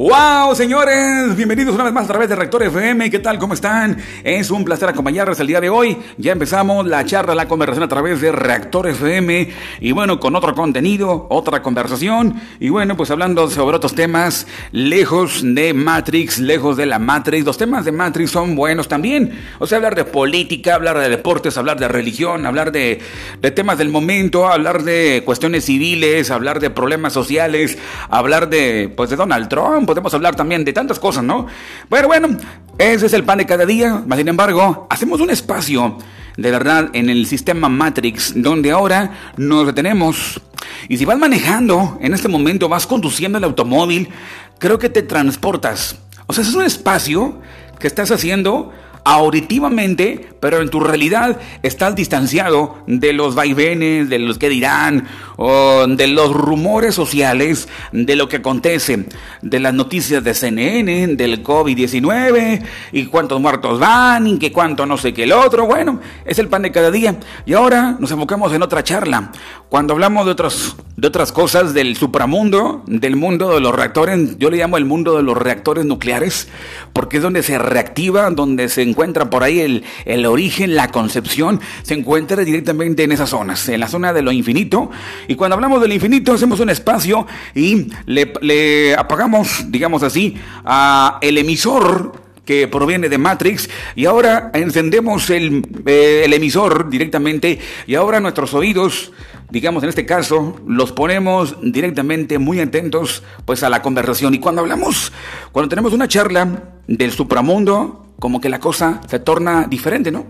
¡Wow, señores! Bienvenidos una vez más a través de Rector FM. ¿Qué tal? ¿Cómo están? Es un placer acompañarles el día de hoy. Ya empezamos la charla, la conversación a través de Reactor FM. Y bueno, con otro contenido, otra conversación. Y bueno, pues hablando sobre otros temas, lejos de Matrix, lejos de la Matrix. Los temas de Matrix son buenos también. O sea, hablar de política, hablar de deportes, hablar de religión, hablar de, de temas del momento, hablar de cuestiones civiles, hablar de problemas sociales, hablar de, pues, de Donald Trump podemos hablar también de tantas cosas, ¿no? Bueno, bueno, ese es el pan de cada día. Sin embargo, hacemos un espacio de verdad en el sistema Matrix, donde ahora nos detenemos. Y si vas manejando, en este momento vas conduciendo el automóvil, creo que te transportas. O sea, es un espacio que estás haciendo auditivamente, pero en tu realidad estás distanciado de los vaivenes, de los que dirán, de los rumores sociales, de lo que acontece, de las noticias de CNN, del COVID-19, y cuántos muertos van, y que cuánto no sé qué el otro. Bueno, es el pan de cada día. Y ahora nos enfocamos en otra charla. Cuando hablamos de otras, de otras cosas, del supramundo, del mundo de los reactores, yo le llamo el mundo de los reactores nucleares, porque es donde se reactiva, donde se encuentra por ahí el, el origen, la concepción, se encuentra directamente en esas zonas, en la zona de lo infinito. Y cuando hablamos del infinito, hacemos un espacio y le, le apagamos, digamos así, a el emisor que proviene de Matrix y ahora encendemos el, eh, el, emisor directamente y ahora nuestros oídos, digamos en este caso, los ponemos directamente muy atentos pues a la conversación y cuando hablamos, cuando tenemos una charla del supramundo, como que la cosa se torna diferente, ¿no?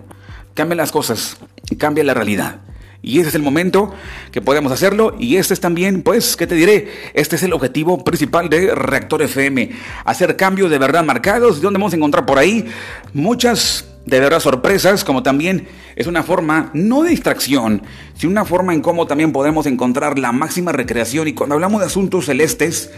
Cambian las cosas, cambia la realidad. Y ese es el momento que podemos hacerlo. Y este es también, pues, ¿qué te diré? Este es el objetivo principal de Reactor FM. Hacer cambios de verdad marcados. ¿Y dónde vamos a encontrar por ahí? Muchas de verdad sorpresas, como también es una forma, no de distracción, sino una forma en cómo también podemos encontrar la máxima recreación. Y cuando hablamos de asuntos celestes,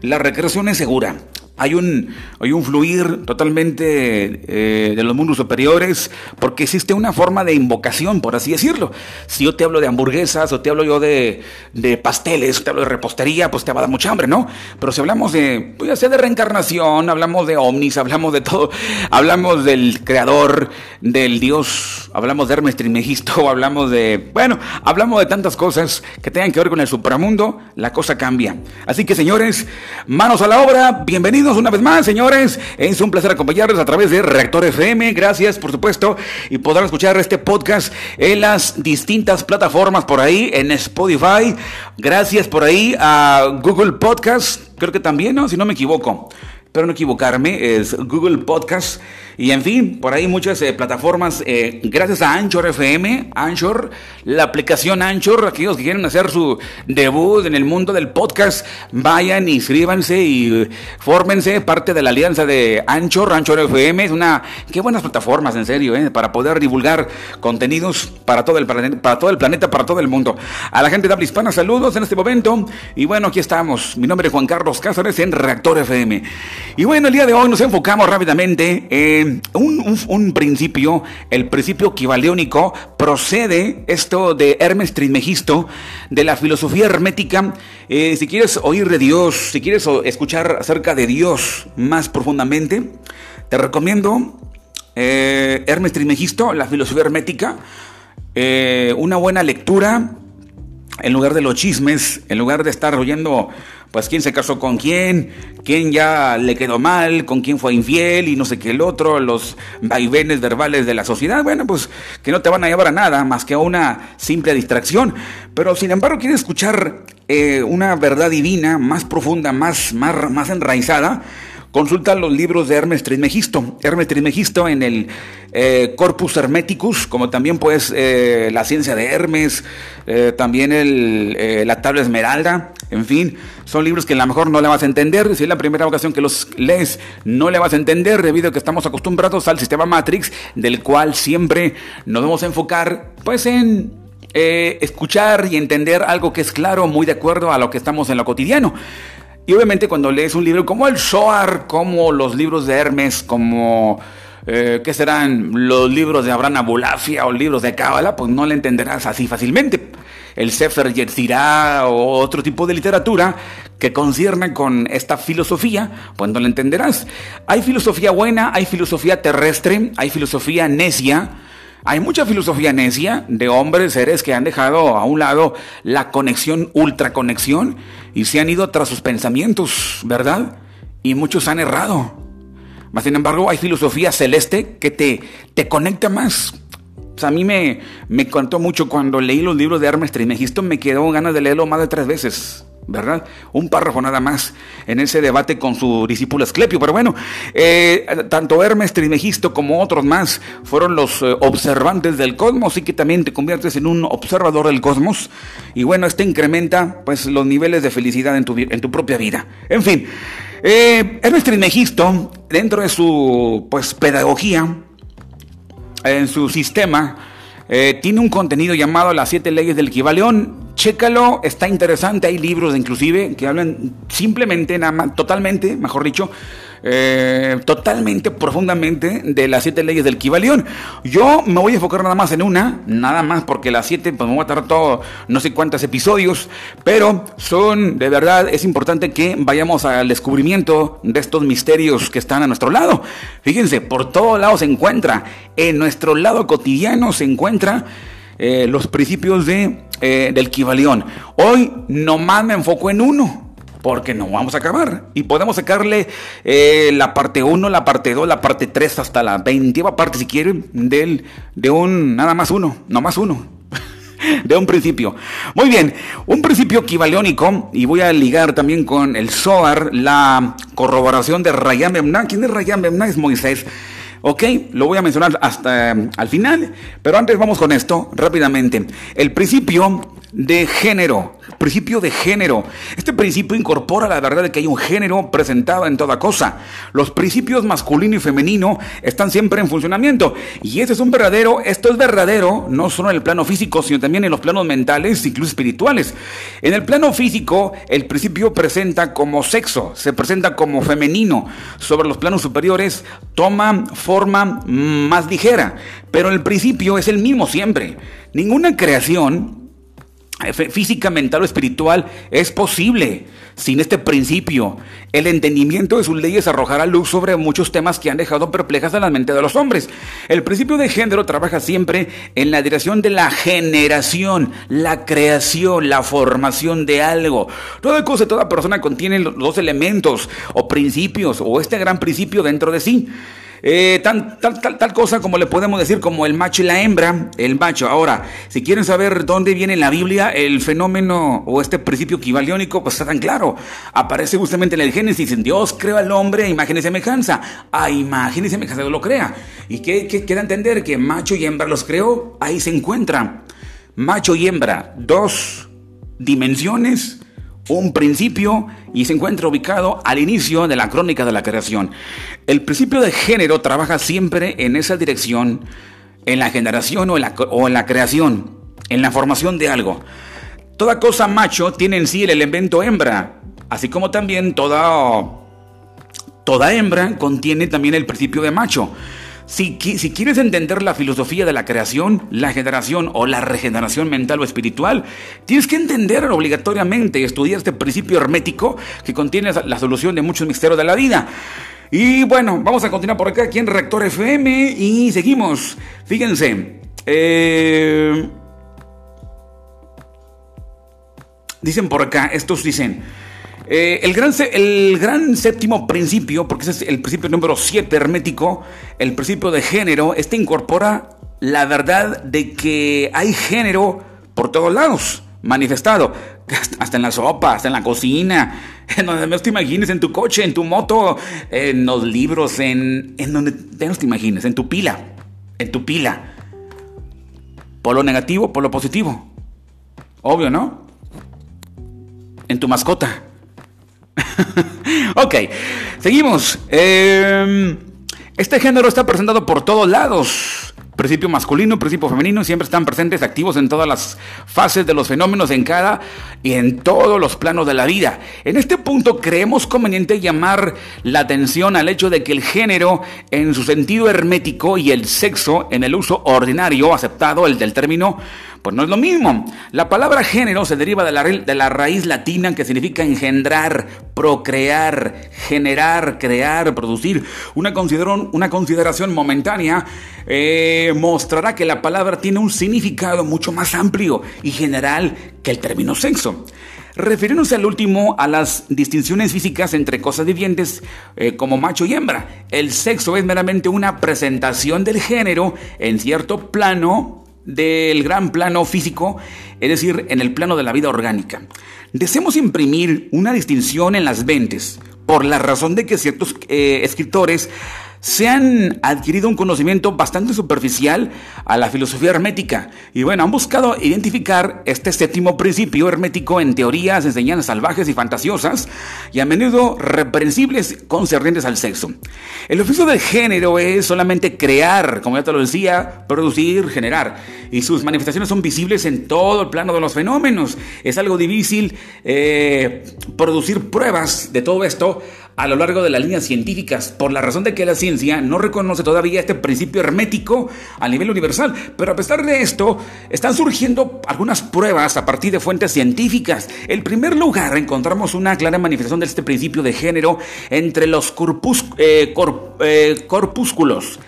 la recreación es segura. Hay un, hay un fluir totalmente eh, de los mundos superiores porque existe una forma de invocación, por así decirlo. Si yo te hablo de hamburguesas o te hablo yo de, de pasteles, te hablo de repostería, pues te va a dar mucha hambre, ¿no? Pero si hablamos de, pues ya sea de reencarnación, hablamos de ovnis, hablamos de todo, hablamos del creador, del Dios, hablamos de Hermes Trismegisto, hablamos de, bueno, hablamos de tantas cosas que tengan que ver con el supramundo, la cosa cambia. Así que señores, manos a la obra, bienvenidos una vez más, señores. Es un placer acompañarles a través de Reactor FM. Gracias, por supuesto. Y podrán escuchar este podcast en las distintas plataformas por ahí, en Spotify. Gracias por ahí a Google Podcast. Creo que también, ¿no? Si no me equivoco. Espero no equivocarme. Es Google Podcast. Y en fin, por ahí muchas eh, plataformas, eh, gracias a Anchor FM, Anchor, la aplicación Anchor, aquellos que quieren hacer su debut en el mundo del podcast, vayan, inscríbanse y fórmense parte de la alianza de Anchor, Anchor FM, es una, qué buenas plataformas, en serio, eh, para poder divulgar contenidos para todo, el planeta, para todo el planeta, para todo el mundo. A la gente de habla hispana, saludos en este momento. Y bueno, aquí estamos. Mi nombre es Juan Carlos Cáceres en Reactor FM. Y bueno, el día de hoy nos enfocamos rápidamente en un, un, un, principio, el principio kibaleónico, procede esto de Hermes Trismegisto, de la filosofía hermética. Eh, si quieres oír de Dios, si quieres escuchar acerca de Dios más profundamente, te recomiendo eh, Hermes Trismegisto, la filosofía hermética, eh, una buena lectura en lugar de los chismes, en lugar de estar oyendo pues quién se casó con quién, quién ya le quedó mal, con quién fue infiel y no sé qué el otro, los vaivenes verbales de la sociedad, bueno, pues que no te van a llevar a nada más que a una simple distracción. Pero sin embargo, quieres escuchar eh, una verdad divina más profunda, más, más, más enraizada, Consulta los libros de Hermes Trismegisto. Hermes Trismegisto en el eh, Corpus Hermeticus, como también pues eh, la ciencia de Hermes, eh, también el, la tabla esmeralda, en fin, son libros que a lo mejor no le vas a entender. Si es la primera ocasión que los lees, no le vas a entender debido a que estamos acostumbrados al sistema Matrix, del cual siempre nos vamos a enfocar pues en escuchar y entender algo que es claro, muy de acuerdo a lo que estamos en lo cotidiano. Y obviamente cuando lees un libro como el Zohar, como los libros de Hermes, como... Eh, ¿Qué serán los libros de Abraham Abulafia o libros de Cábala? Pues no le entenderás así fácilmente. el Sefer Yetzirah o otro tipo de literatura que concierne con esta filosofía, pues no lo entenderás. Hay filosofía buena, hay filosofía terrestre, hay filosofía necia, hay mucha filosofía necia de hombres, seres que han dejado a un lado la conexión, ultraconexión, y se han ido tras sus pensamientos, ¿verdad? Y muchos han errado. Mas, sin embargo, hay filosofía celeste que te, te conecta más. a mí me, me contó mucho cuando leí los libros de Hermes Trismegisto, me quedó ganas de leerlo más de tres veces. ¿Verdad? Un párrafo nada más en ese debate con su discípulo Asclepio. Pero bueno, eh, tanto Hermes Trismegisto como otros más fueron los eh, observantes del cosmos y que también te conviertes en un observador del cosmos. Y bueno, este incrementa pues los niveles de felicidad en tu, en tu propia vida. En fin, eh, Hermes Trismegisto, dentro de su pues pedagogía, en su sistema, tiene un contenido llamado Las siete leyes del Kibaleón Chécalo, está interesante, hay libros inclusive que hablan simplemente, nada más, totalmente, mejor dicho, eh, totalmente, profundamente de las siete leyes del Kibalión. Yo me voy a enfocar nada más en una, nada más porque las siete, pues me voy a tardar todo, no sé cuántos episodios, pero son, de verdad, es importante que vayamos al descubrimiento de estos misterios que están a nuestro lado. Fíjense, por todos lados se encuentra, en nuestro lado cotidiano se encuentra eh, los principios de, eh, del Kibalión. Hoy nomás me enfoco en uno, porque no vamos a acabar. Y podemos sacarle eh, la parte 1, la parte 2, la parte 3 hasta la 20 parte, si quieren, del, de un, nada más uno, no más uno. de un principio. Muy bien, un principio kibaleónico, y voy a ligar también con el Zohar, la corroboración de Rayam Memná. ¿Quién es Rayam Memná? Es Moisés. Ok, lo voy a mencionar hasta eh, al final, pero antes vamos con esto rápidamente. El principio de género, principio de género. Este principio incorpora la verdad de que hay un género presentado en toda cosa. Los principios masculino y femenino están siempre en funcionamiento. Y este es un verdadero, esto es verdadero, no solo en el plano físico, sino también en los planos mentales, incluso espirituales. En el plano físico, el principio presenta como sexo, se presenta como femenino. Sobre los planos superiores, toma forma más ligera. Pero el principio es el mismo siempre. Ninguna creación física, mental o espiritual es posible sin este principio. El entendimiento de sus leyes arrojará luz sobre muchos temas que han dejado perplejas a la mente de los hombres. El principio de género trabaja siempre en la dirección de la generación, la creación, la formación de algo. Toda cosa, toda persona contiene los dos elementos o principios o este gran principio dentro de sí. Eh, tal, cosa como le podemos decir como el macho y la hembra, el macho. Ahora, si quieren saber dónde viene en la Biblia el fenómeno o este principio equivaliónico, pues está tan claro. Aparece justamente en el Génesis, en Dios creó al hombre a imagen y semejanza. A imagen y semejanza lo crea. ¿Y qué, qué quiere entender? Que macho y hembra los creó, ahí se encuentran. Macho y hembra, dos dimensiones un principio y se encuentra ubicado al inicio de la crónica de la creación. El principio de género trabaja siempre en esa dirección, en la generación o en la, creación, en la formación de algo. Toda cosa macho tiene en sí el elemento hembra, así como también toda, toda hembra contiene también el principio de macho. Si, quieres entender la filosofía de la creación, la generación o la regeneración mental o espiritual, tienes que entender obligatoriamente y estudiar este principio hermético que contiene la solución de muchos misterios de la vida. Y bueno, vamos a continuar por acá aquí en Rector FM y seguimos. Fíjense. Eh, dicen por acá, estos dicen. Eh, el, gran, el gran séptimo principio, porque ese es el principio número 7 hermético, el principio de género, este incorpora la verdad de que hay género por todos lados, manifestado, hasta en la sopa, hasta en la cocina, en donde menos te imagines, en tu coche, en tu moto, en los libros, en, en donde menos te imagines, en tu pila, en tu pila. Por lo negativo, por lo positivo. Obvio, ¿no? En tu mascota. ok, seguimos. Em, este género está presentado por todos lados. Principio masculino, principio femenino, siempre están presentes, activos en todas las fases de los fenómenos, en cada y en todos los planos de la vida. En este punto creemos conveniente llamar la atención al hecho de que el género, en su sentido hermético, y el sexo, en el uso ordinario aceptado, el del término, Pues no es lo mismo. La palabra género se deriva de la, raíz latina que significa engendrar, procrear, generar, crear, producir. Una, una consideración momentánea eh, mostrará que la palabra tiene un significado mucho más amplio y general que el término sexo. Refiriéndose al último a las distinciones físicas entre cosas vivientes eh, como macho y hembra, el sexo es meramente una presentación del género en cierto plano del gran plano físico, es decir, en el plano de la vida orgánica. Deseamos imprimir una distinción en las ventes, por la razón de que ciertos eh, escritores se han adquirido un conocimiento bastante superficial a la filosofía hermética y bueno, han buscado identificar este séptimo principio hermético en teorías, enseñanzas salvajes y fantasiosas y a menudo reprensibles concernientes al sexo. El oficio del género es solamente crear, como ya te lo decía, producir, generar y sus manifestaciones son visibles en todo el plano de los fenómenos. Es algo difícil eh, producir pruebas de todo esto a lo largo de las líneas científicas, por la razón de que la ciencia no reconoce todavía este principio hermético a nivel universal. Pero a pesar de esto, están surgiendo algunas pruebas a partir de fuentes científicas. En primer lugar, encontramos una clara manifestación de este principio de género entre los eh, eh, corpúsculos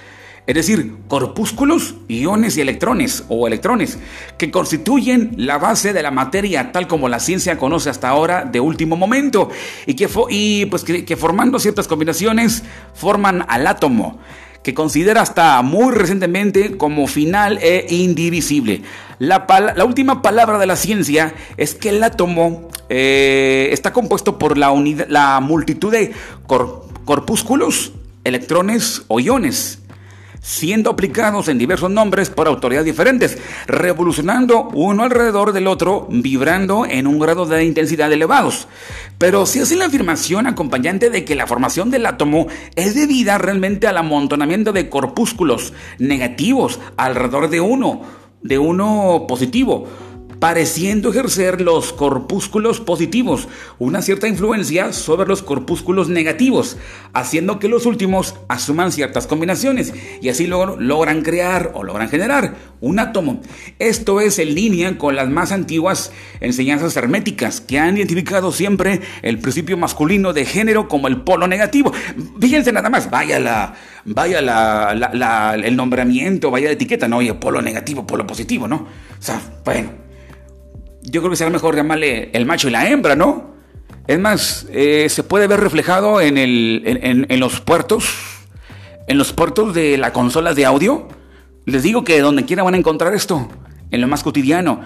es decir, corpúsculos, iones y electrones o electrones, que constituyen la base de la materia tal como la ciencia conoce hasta ahora de último momento y que, pues que, formando ciertas combinaciones forman al átomo que considera hasta muy recientemente como final e indivisible. La, la, última palabra de la ciencia es que el átomo eh, está compuesto por la, la multitud de corpúsculos, electrones o iones siendo aplicados en diversos nombres por autoridades diferentes, revolucionando uno alrededor del otro, vibrando en un grado de intensidad elevados. Pero si hace la afirmación acompañante de que la formación del átomo es debida realmente al amontonamiento de corpúsculos negativos alrededor de uno, de uno positivo, pareciendo ejercer los corpúsculos positivos una cierta influencia sobre los corpúsculos negativos, haciendo que los últimos asuman ciertas combinaciones y así logran crear o logran generar un átomo. Esto es en línea con las más antiguas enseñanzas herméticas que han identificado siempre el principio masculino de género como el polo negativo. Fíjense nada más, vaya la, vaya la, el nombramiento, vaya la etiqueta, no, oye, polo negativo, polo positivo, ¿no? O sea, bueno yo creo que será mejor llamarle el macho y la hembra, ¿no? Es más, eh, se puede ver reflejado en, el, los puertos, en los puertos de las consolas de audio. Les digo que donde quiera van a encontrar esto, en lo más cotidiano.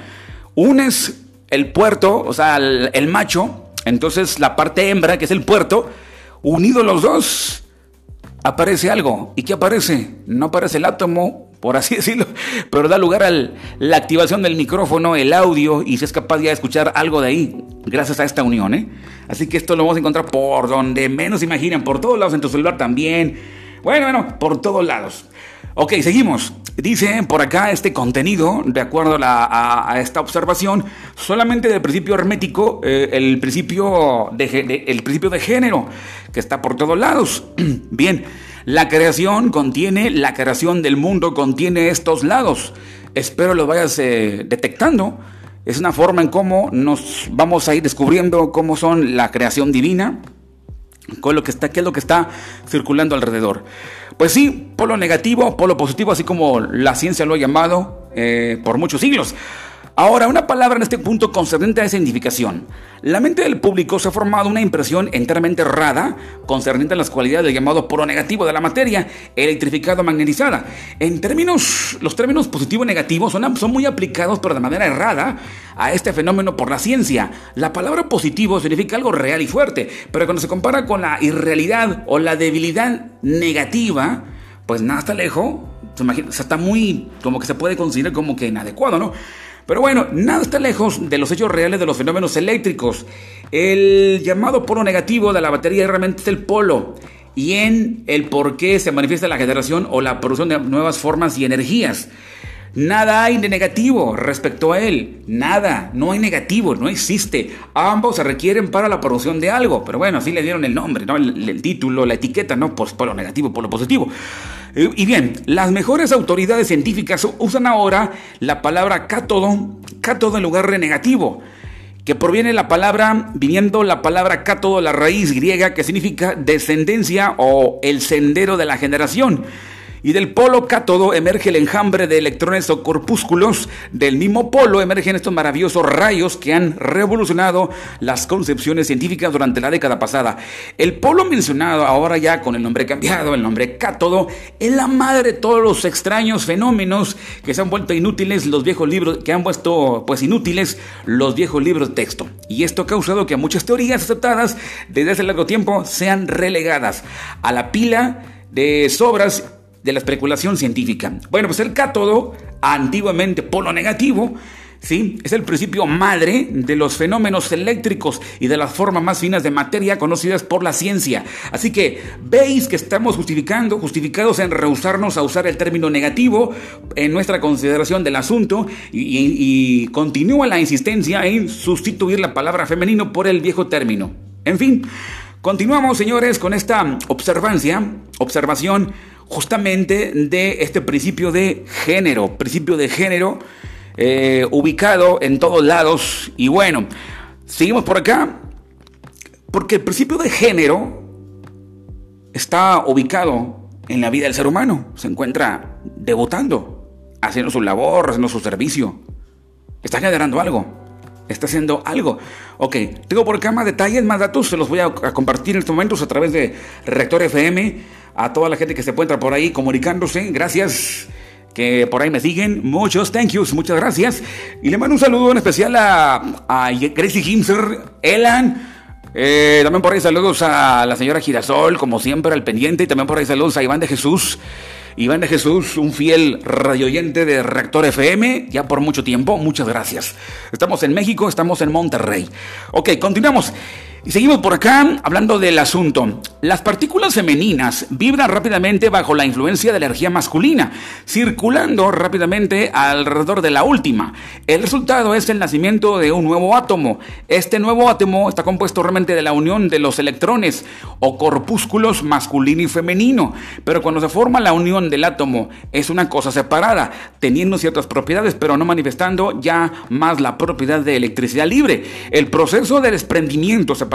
Unes el puerto, o sea, el, el macho, entonces la parte hembra, que es el puerto, unidos los dos, aparece algo. ¿Y qué aparece? No aparece el átomo por así decirlo, pero da lugar a la activación del micrófono, el audio, y se es capaz de escuchar algo de ahí, gracias a esta unión. ¿eh? Así que esto lo vamos a encontrar por donde menos imaginan, por todos lados, en tu celular también. Bueno, bueno, por todos lados. Ok, seguimos. Dice por acá este contenido, de acuerdo a, esta observación, solamente del principio hermético, eh, el, principio de, el principio de género, que está por todos lados. Bien. La creación contiene, la creación del mundo contiene estos lados. Espero lo vayas eh, detectando. Es una forma en cómo nos vamos a ir descubriendo cómo son la creación divina, con lo que está, qué es lo que está circulando alrededor. Pues sí, polo negativo, polo positivo, así como la ciencia lo ha llamado eh, por muchos siglos. Ahora, una palabra en este punto concerniente a esa identificación. La mente del público se ha formado una impresión enteramente errada concerniente a las cualidades del llamado polo negativo de la materia, electrificada o magnetizada. En términos, los términos positivo y negativo son, son muy aplicados, pero de manera errada, a este fenómeno por la ciencia. La palabra positivo significa algo real y fuerte, pero cuando se compara con la irrealidad o la debilidad negativa, pues nada está lejos. Se imagina, está muy, como que se puede considerar como que inadecuado, ¿no? Pero bueno, nada está lejos de los hechos reales de los fenómenos eléctricos. El llamado polo negativo de la batería realmente es el polo y en el por qué se manifiesta la generación o la producción de nuevas formas y energías. Nada hay de negativo respecto a él. Nada, no hay negativo, no existe. Ambos se requieren para la producción de algo. Pero bueno, así le dieron el nombre, ¿no? el, título, la etiqueta, ¿no? Pues polo negativo, polo positivo. Eh, y bien, las mejores autoridades científicas usan ahora la palabra cátodo, cátodo en lugar de negativo, que proviene la palabra, viniendo la palabra cátodo, la raíz griega que significa descendencia o el sendero de la generación y del polo cátodo emerge el enjambre de electrones o corpúsculos. Del mismo polo emergen estos maravillosos rayos que han revolucionado las concepciones científicas durante la década pasada. El polo mencionado, ahora ya con el nombre cambiado, el nombre cátodo, es la madre de todos los extraños fenómenos que se han vuelto inútiles los viejos libros, que han puesto pues inútiles los viejos libros de texto. Y esto ha causado que muchas teorías aceptadas desde hace largo tiempo sean relegadas a la pila de sobras de la especulación científica. Bueno, pues el cátodo, antiguamente polo negativo, ¿sí? Es el principio madre de los fenómenos eléctricos y de las formas más finas de materia conocidas por la ciencia. Así que veis que estamos justificando, justificados en rehusarnos a usar el término negativo en nuestra consideración del asunto y, continúa la insistencia en sustituir la palabra femenino por el viejo término. En fin, continuamos señores con esta observancia, observación justamente de este principio de género, principio de género eh, ubicado en todos lados. Y bueno, seguimos por acá, porque el principio de género está ubicado en la vida del ser humano, se encuentra debutando, haciendo su labor, haciendo su servicio, está generando algo está haciendo algo. Ok, tengo por acá más detalles, más datos, se los voy a, compartir en estos momentos a través de Rector FM a toda la gente que se encuentra por ahí comunicándose. Gracias que por ahí me siguen. Muchos thank yous, muchas gracias. Y le mando un saludo en especial a, a Gracie Himser, Elan. Eh, también por ahí saludos a la señora Girasol, como siempre, al pendiente. Y también por ahí saludos a Iván de Jesús. Iván de Jesús, un fiel radioyente de Reactor FM, ya por mucho tiempo. Muchas gracias. Estamos en México, estamos en Monterrey. Ok, continuamos. Y seguimos por acá hablando del asunto. Las partículas femeninas vibran rápidamente bajo la influencia de la energía masculina, circulando rápidamente alrededor de la última. El resultado es el nacimiento de un nuevo átomo. Este nuevo átomo está compuesto realmente de la unión de los electrones o corpúsculos masculino y femenino. Pero cuando se forma la unión del átomo es una cosa separada, teniendo ciertas propiedades, pero no manifestando ya más la propiedad de electricidad libre. El proceso de desprendimiento se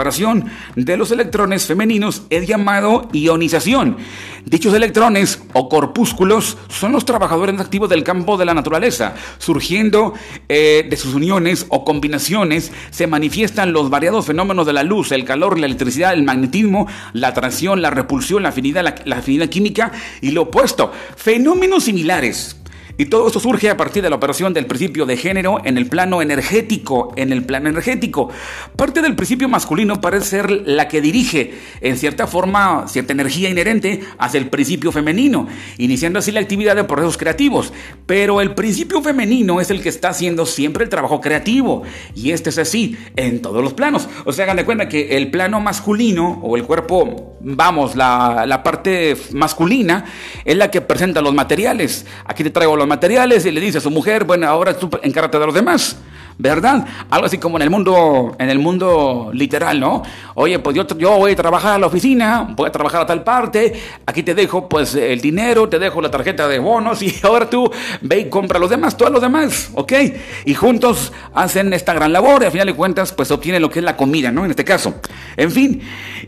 de los electrones femeninos es llamado ionización. Dichos electrones o corpúsculos son los trabajadores activos del campo de la naturaleza. Surgiendo eh, de sus uniones o combinaciones se manifiestan los variados fenómenos de la luz, el calor, la electricidad, el magnetismo, la atracción, la repulsión, la afinidad, la afinidad química y lo opuesto. Fenómenos similares y todo esto surge a partir de la operación del principio de género en el plano energético, en el plano energético. Parte del principio masculino parece ser la que dirige, en cierta forma, cierta energía inherente hacia el principio femenino, iniciando así la actividad de procesos creativos. Pero el principio femenino es el que está haciendo siempre el trabajo creativo. Y este es así en todos los planos. O sea, hagan de cuenta que el plano masculino o el cuerpo, vamos, la, la parte masculina es la que presenta los materiales. Aquí te traigo los materiales y le dice a su mujer, bueno, ahora tú encárgate de los demás. ¿Verdad? Algo así como en el mundo, en el mundo literal, ¿no? Oye, pues yo, yo voy a trabajar a la oficina, voy a trabajar a tal parte, aquí te dejo pues el dinero, te dejo la tarjeta de bonos y ahora tú ve y compra los demás, todos los demás, ¿ok? Y juntos hacen esta gran labor y al final de cuentas pues obtienen lo que es la comida, ¿no? En este caso. En fin,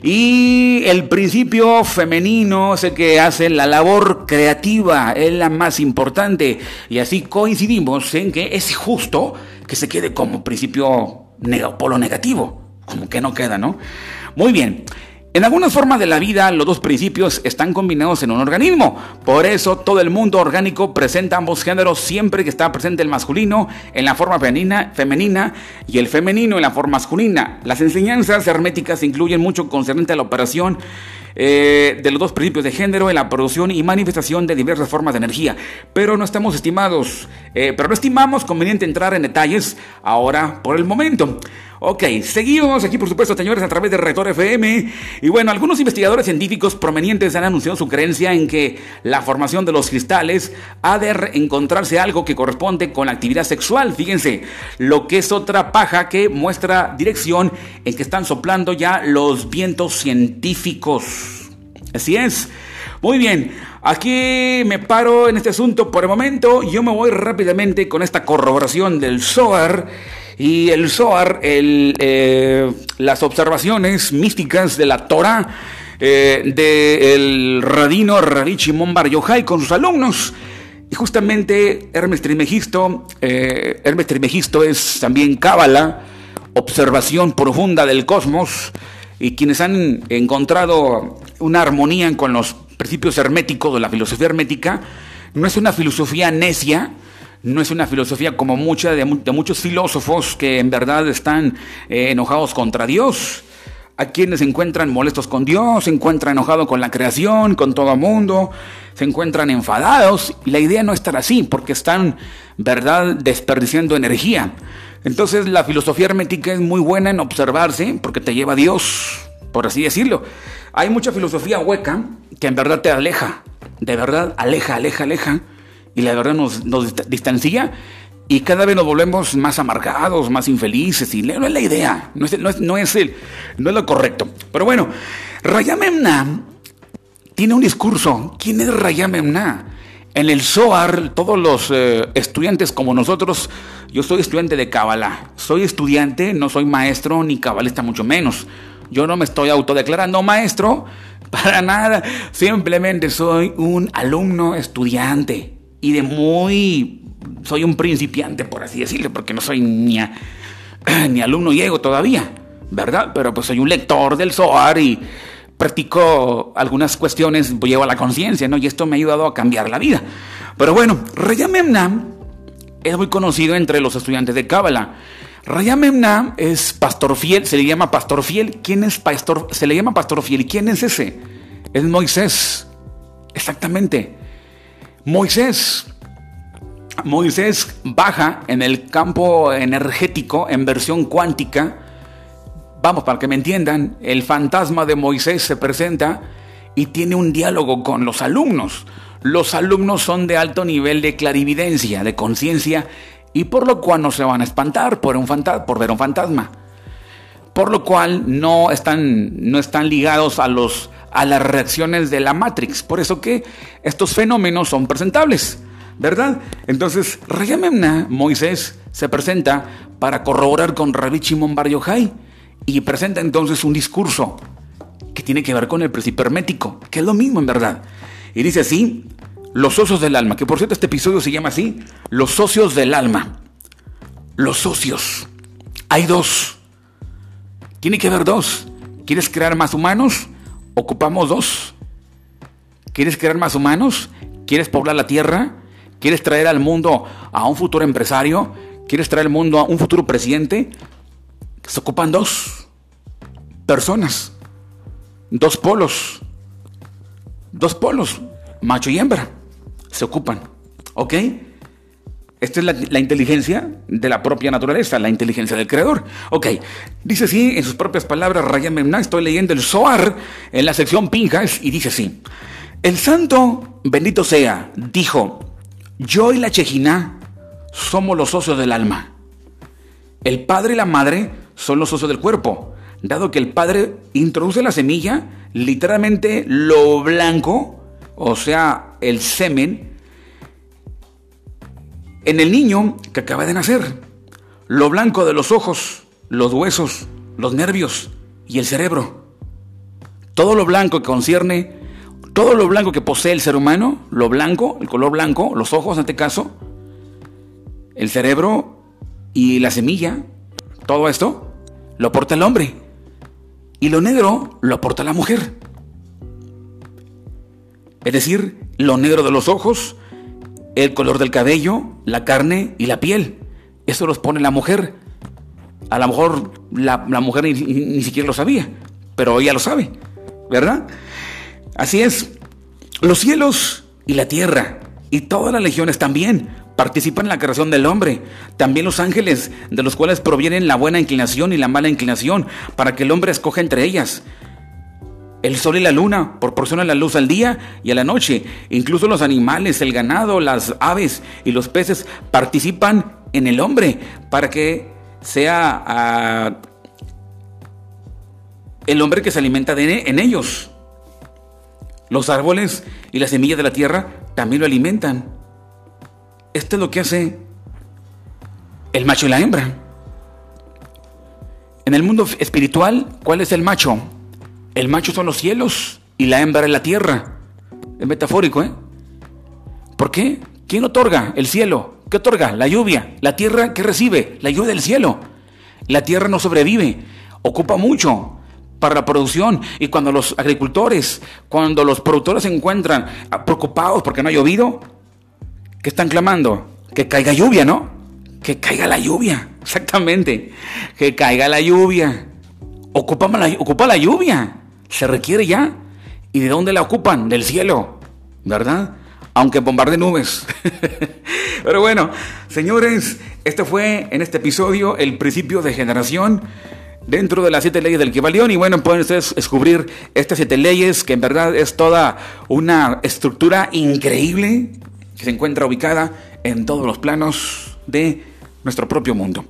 y el principio femenino es el que hace la labor creativa, es la más importante y así coincidimos en que es justo que se quede como principio polo negativo. Como que no queda, ¿no? Muy bien. En algunas formas de la vida, los dos principios están combinados en un organismo. Por eso, todo el mundo orgánico presenta ambos géneros siempre que está presente el masculino en la forma femenina, femenina y el femenino en la forma masculina. Las enseñanzas herméticas incluyen mucho concerniente a la operación eh, de los dos principios de género en la producción y manifestación de diversas formas de energía. Pero no estamos estimados, eh, pero no estimamos conveniente entrar en detalles ahora por el momento. Ok, seguimos aquí por supuesto señores a través de Rector FM y bueno, algunos investigadores científicos provenientes han anunciado su creencia en que la formación de los cristales ha de encontrarse algo que corresponde con la actividad sexual, fíjense, lo que es otra paja que muestra dirección en que están soplando ya los vientos científicos. Así es. Muy bien, aquí me paro en este asunto por el momento. Yo me voy rápidamente con esta corroboración del Zohar. Y el el, eh, las observaciones místicas de la Torah eh, del radino Rabbi Shimon Bar Yochai con sus alumnos. Y justamente Hermes Trimegisto, eh, Hermes es también Cábala, observación profunda del cosmos, y quienes han encontrado una armonía con los principios herméticos de la filosofía hermética, no es una filosofía necia, no es una filosofía como mucha de, muchos filósofos que en verdad están eh, enojados contra Dios. A quienes se encuentran molestos con Dios, se encuentran enojados con la creación, con todo el mundo, se encuentran enfadados. La idea no es estar así, porque están, ¿verdad?, desperdiciando energía. Entonces la filosofía hermética es muy buena en observarse, porque te lleva a Dios, por así decirlo. Hay mucha filosofía hueca que en verdad te aleja, de verdad aleja, aleja, aleja, y la verdad nos, distancia y cada vez nos volvemos más amargados, más infelices, y no es la idea, no es, no es, no es, el, no es lo correcto. Pero bueno, Rayamemna tiene un discurso. ¿Quién es Rayamemna? En el Zohar, todos los eh, estudiantes como nosotros, yo soy estudiante de Kabbalah. Soy estudiante, no soy maestro ni cabalista, mucho menos. Yo no me estoy autodeclarando maestro, para nada. Simplemente soy un alumno estudiante y de muy... Soy un principiante, por así decirlo, porque no soy ni, ni alumno llego todavía, ¿verdad? Pero pues soy un lector del Zohar y practico algunas cuestiones, llevo a la conciencia, ¿no? Y esto me ha ayudado a cambiar la vida. Pero bueno, Rayamemna es muy conocido entre los estudiantes de Cábala. Rayamemna es pastor fiel, se le llama pastor fiel. ¿Quién es pastor? Se le llama pastor fiel. ¿Quién es ese? Es Moisés. Exactamente. Moisés. Moisés baja en el campo energético en versión cuántica. Vamos, para que me entiendan, el fantasma de Moisés se presenta y tiene un diálogo con los alumnos. Los alumnos son de alto nivel de clarividencia, de conciencia, y por lo cual no se van a espantar por, un por ver un fantasma. Por lo cual no están, no están ligados a los a las reacciones de la Matrix. Por eso que estos fenómenos son presentables, ¿verdad? Entonces, Rayamemna, Moisés, se presenta para corroborar con Rabbi Shimon Bar y presenta entonces un discurso que tiene que ver con el principio hermético, que es lo mismo en verdad. Y dice así, los socios del alma, que por cierto este episodio se llama así, los socios del alma. Los socios. Hay dos. Tiene que haber dos. ¿Quieres crear más humanos? ocupamos dos. ¿Quieres crear más humanos? ¿Quieres poblar la tierra? ¿Quieres traer al mundo a un futuro empresario? ¿Quieres traer al mundo a un futuro presidente? Se ocupan dos personas, dos polos, dos polos, macho y hembra, se ocupan. ¿Ok? Esta es la, inteligencia de la propia naturaleza, la inteligencia del creador. Ok, dice así en sus propias palabras Ryan Memna, estoy leyendo el Zohar en la sección Pinjas y dice así. El santo, bendito sea, dijo, yo y la Chejina somos los socios del alma. El padre y la madre son los socios del cuerpo, dado que el padre introduce la semilla, literalmente lo blanco, o sea, el semen, en el niño que acaba de nacer. Lo blanco de los ojos, los huesos, los nervios y el cerebro. Todo lo blanco que concierne, todo lo blanco que posee el ser humano, lo blanco, el color blanco, los ojos en este caso, el cerebro y la semilla, todo esto lo aporta el hombre. Y lo negro lo aporta la mujer. Es decir, lo negro de los ojos, el color del cabello, la carne y la piel. Eso los pone la mujer. A lo mejor la, mujer ni, siquiera lo sabía, pero ella lo sabe, ¿verdad? Así es. Los cielos y la tierra y todas las legiones también participan en la creación del hombre. También los ángeles, de los cuales provienen la buena inclinación y la mala inclinación, para que el hombre escoja entre ellas. El sol y la luna proporcionan la luz al día y a la noche. Incluso los animales, el ganado, las aves y los peces participan en el hombre para que sea ah, el hombre que se alimenta de, en ellos. Los árboles y las semillas de la tierra también lo alimentan. Esto es lo que hace el macho y la hembra. En el mundo espiritual, ¿cuál es el macho? El macho son los cielos y la hembra es la tierra. Es metafórico, ¿eh? ¿Por qué? ¿Quién otorga el cielo? ¿Qué otorga? La lluvia. ¿La tierra qué recibe? La lluvia del cielo. La tierra no sobrevive, ocupa mucho para la producción. Y cuando los agricultores, cuando los productores se encuentran preocupados porque no ha llovido, ¿qué están clamando? Que caiga lluvia, ¿no? Que caiga la lluvia, exactamente. Que caiga la lluvia. Ocupa la lluvia. Se requiere ya. ¿Y de dónde la ocupan? Del cielo, ¿verdad? Aunque bombarde nubes. Pero bueno, señores, este fue en este episodio el principio de generación dentro de las siete leyes del Kibalión. Y bueno, pueden ustedes descubrir estas siete leyes, que en verdad es toda una estructura increíble que se encuentra ubicada en todos los planos de nuestro propio mundo.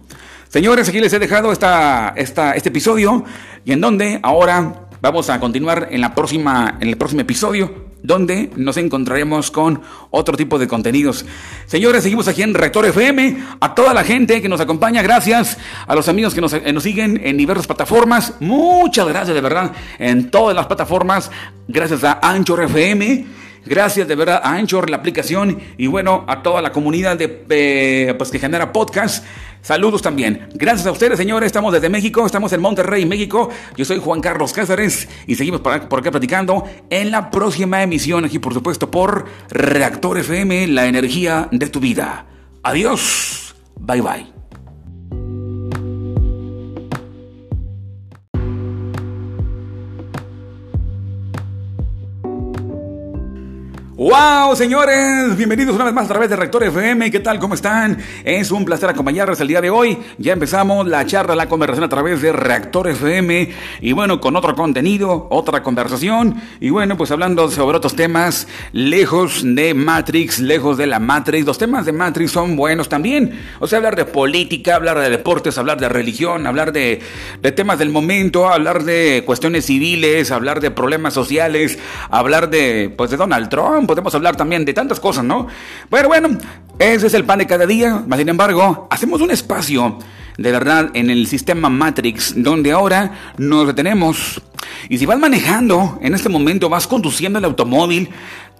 Señores, aquí les he dejado esta, esta, este episodio y en donde ahora vamos a continuar en, la próxima, en el próximo episodio donde nos encontraremos con otro tipo de contenidos. Señores, seguimos aquí en Rector FM. A toda la gente que nos acompaña, gracias. A los amigos que nos, eh, nos, siguen en diversas plataformas, muchas gracias de verdad en todas las plataformas. Gracias a Anchor FM. Gracias de verdad a Anchor, la aplicación, y bueno, a toda la comunidad de, pues, que genera podcast. Saludos también. Gracias a ustedes, señores. Estamos desde México, estamos en Monterrey, México. Yo soy Juan Carlos Cáceres y seguimos por acá platicando en la próxima emisión, aquí por supuesto por Reactor FM, la energía de tu vida. Adiós. Bye bye. ¡Wow, señores! Bienvenidos una vez más a través de Rector FM. ¿Qué tal? ¿Cómo están? Es un placer acompañarles el día de hoy. Ya empezamos la charla, la conversación a través de Reactor FM. Y bueno, con otro contenido, otra conversación. Y bueno, pues hablando sobre otros temas, lejos de Matrix, lejos de la Matrix. Los temas de Matrix son buenos también. O sea, hablar de política, hablar de deportes, hablar de religión, hablar de, de temas del momento, hablar de cuestiones civiles, hablar de problemas sociales, hablar de, pues, de Donald Trump podemos hablar también de tantas cosas, ¿no? Pero bueno, ese es el pan de cada día. Sin embargo, hacemos un espacio de verdad en el sistema Matrix, donde ahora nos detenemos. Y si vas manejando, en este momento vas conduciendo el automóvil,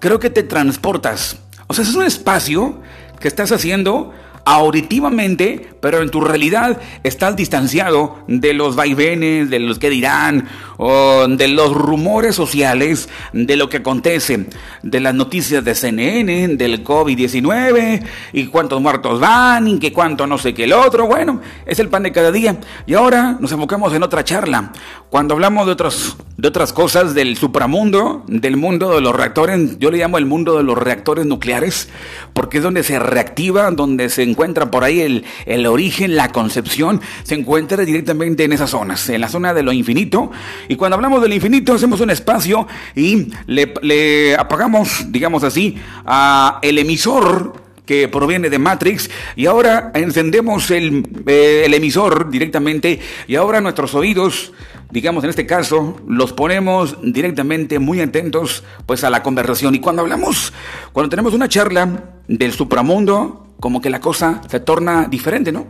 creo que te transportas. O sea, es un espacio que estás haciendo auditivamente, pero en tu realidad estás distanciado de los vaivenes, de los que dirán, de los rumores sociales, de lo que acontece, de las noticias de CNN, del COVID-19, y cuántos muertos van, y que cuánto no sé qué el otro. Bueno, es el pan de cada día. Y ahora nos enfocamos en otra charla. Cuando hablamos de otras, de otras cosas, del supramundo, del mundo de los reactores, yo le llamo el mundo de los reactores nucleares, porque es donde se reactiva, donde se encuentra por ahí el, el origen, la concepción, se encuentra directamente en esas zonas, en la zona de lo infinito. Y cuando hablamos del infinito, hacemos un espacio y le, apagamos, digamos así, a el emisor que proviene de Matrix y ahora encendemos el, eh, el, emisor directamente y ahora nuestros oídos, digamos en este caso, los ponemos directamente muy atentos pues a la conversación y cuando hablamos, cuando tenemos una charla del supramundo, como que la cosa se torna diferente, ¿no?